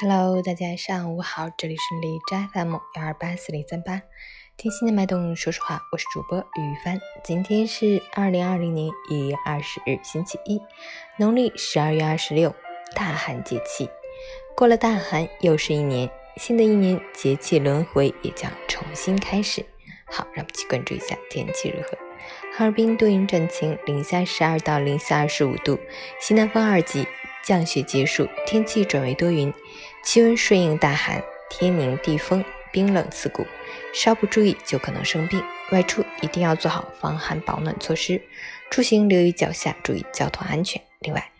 Hello，大家上午好，这里是荔枝 FM 幺二八四零三八，听心的脉动，说实话，我是主播雨帆。今天是二零二零年一月二十日，星期一，农历十二月二十六，大寒节气。过了大寒，又是一年，新的一年节气轮回也将重新开始。好，让我们去关注一下天气如何。哈尔滨多云转晴，零下十二到零下二十五度，西南风二级。降雪结束，天气转为多云，气温顺应大寒，天宁地风，冰冷刺骨，稍不注意就可能生病。外出一定要做好防寒保暖措施，出行留意脚下，注意交通安全。另外，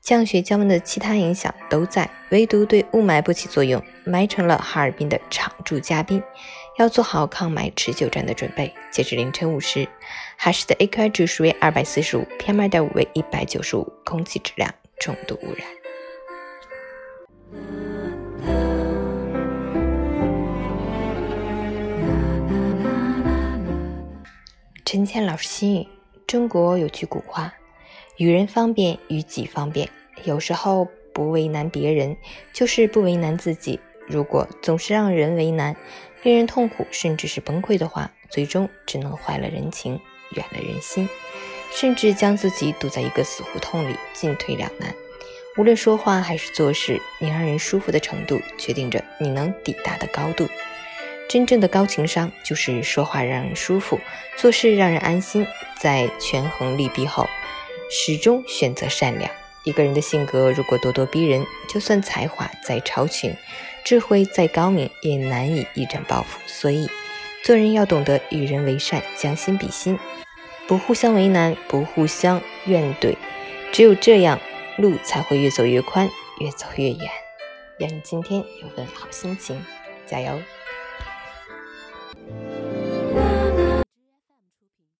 降雪降温的其他影响都在，唯独对雾霾不起作用，霾成了哈尔滨的常驻嘉宾，要做好抗霾持久战的准备。截至凌晨五时，哈市的 AQI 指数为二百四十五，PM 二点五为一百九十五，空气质量。重度污染。陈倩老师心语：中国有句古话，“与人方便，与己方便”。有时候不为难别人，就是不为难自己。如果总是让人为难，令人痛苦，甚至是崩溃的话，最终只能坏了人情，远了人心。甚至将自己堵在一个死胡同里，进退两难。无论说话还是做事，你让人舒服的程度，决定着你能抵达的高度。真正的高情商，就是说话让人舒服，做事让人安心。在权衡利弊后，始终选择善良。一个人的性格如果咄咄逼人，就算才华再超群，智慧再高明，也难以一展抱负。所以，做人要懂得与人为善，将心比心。不互相为难，不互相怨怼，只有这样，路才会越走越宽，越走越远。愿你今天有份好心情，加油！